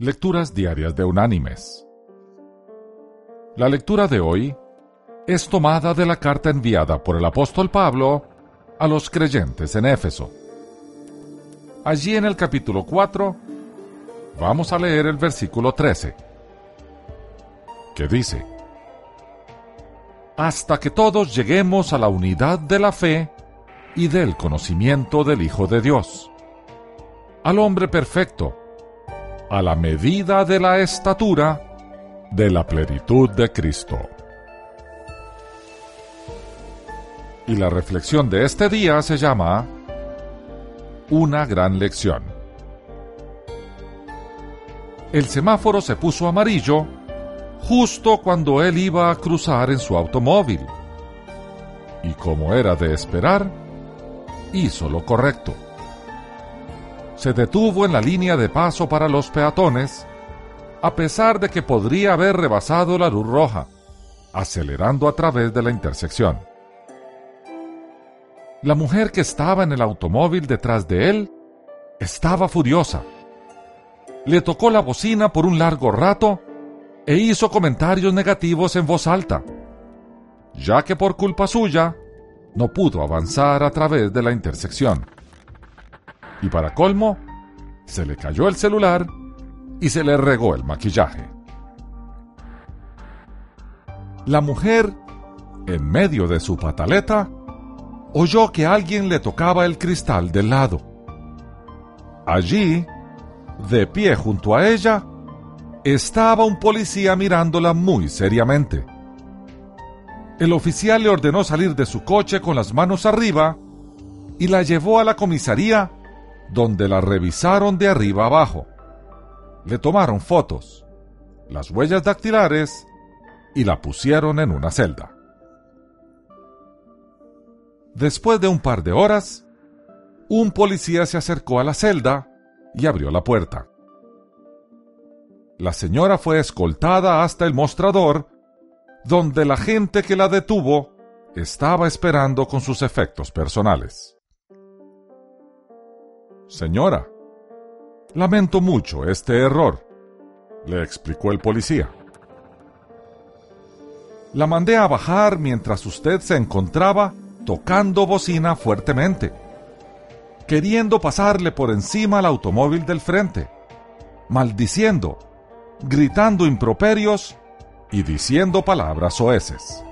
Lecturas Diarias de Unánimes. La lectura de hoy es tomada de la carta enviada por el apóstol Pablo a los creyentes en Éfeso. Allí en el capítulo 4 vamos a leer el versículo 13, que dice, Hasta que todos lleguemos a la unidad de la fe y del conocimiento del Hijo de Dios, al hombre perfecto, a la medida de la estatura de la plenitud de Cristo. Y la reflexión de este día se llama Una gran lección. El semáforo se puso amarillo justo cuando él iba a cruzar en su automóvil. Y como era de esperar, hizo lo correcto se detuvo en la línea de paso para los peatones, a pesar de que podría haber rebasado la luz roja, acelerando a través de la intersección. La mujer que estaba en el automóvil detrás de él estaba furiosa. Le tocó la bocina por un largo rato e hizo comentarios negativos en voz alta, ya que por culpa suya no pudo avanzar a través de la intersección y para colmo, se le cayó el celular y se le regó el maquillaje. La mujer, en medio de su pataleta, oyó que alguien le tocaba el cristal del lado. Allí, de pie junto a ella, estaba un policía mirándola muy seriamente. El oficial le ordenó salir de su coche con las manos arriba y la llevó a la comisaría donde la revisaron de arriba abajo. Le tomaron fotos, las huellas dactilares y la pusieron en una celda. Después de un par de horas, un policía se acercó a la celda y abrió la puerta. La señora fue escoltada hasta el mostrador, donde la gente que la detuvo estaba esperando con sus efectos personales. Señora, lamento mucho este error, le explicó el policía. La mandé a bajar mientras usted se encontraba tocando bocina fuertemente, queriendo pasarle por encima al automóvil del frente, maldiciendo, gritando improperios y diciendo palabras soeces.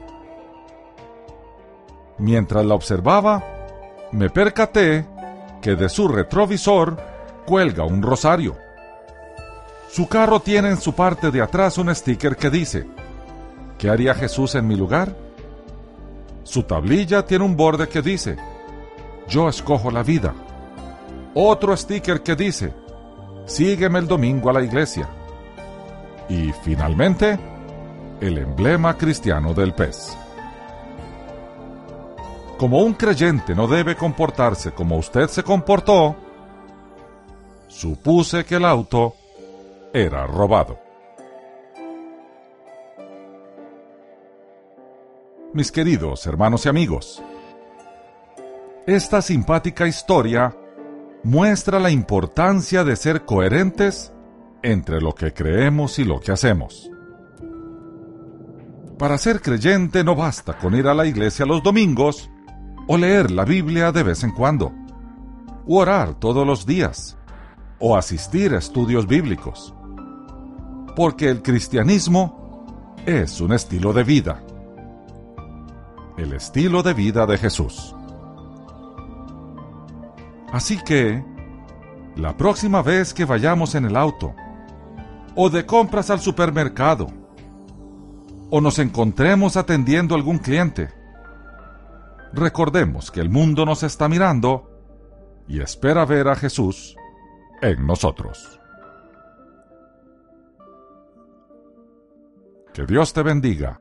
Mientras la observaba, me percaté que de su retrovisor cuelga un rosario. Su carro tiene en su parte de atrás un sticker que dice, ¿qué haría Jesús en mi lugar? Su tablilla tiene un borde que dice, yo escojo la vida. Otro sticker que dice, sígueme el domingo a la iglesia. Y finalmente, el emblema cristiano del pez. Como un creyente no debe comportarse como usted se comportó, supuse que el auto era robado. Mis queridos hermanos y amigos, esta simpática historia muestra la importancia de ser coherentes entre lo que creemos y lo que hacemos. Para ser creyente no basta con ir a la iglesia los domingos o leer la Biblia de vez en cuando, o orar todos los días, o asistir a estudios bíblicos. Porque el cristianismo es un estilo de vida. El estilo de vida de Jesús. Así que, la próxima vez que vayamos en el auto, o de compras al supermercado, o nos encontremos atendiendo a algún cliente, recordemos que el mundo nos está mirando y espera ver a Jesús en nosotros. Que Dios te bendiga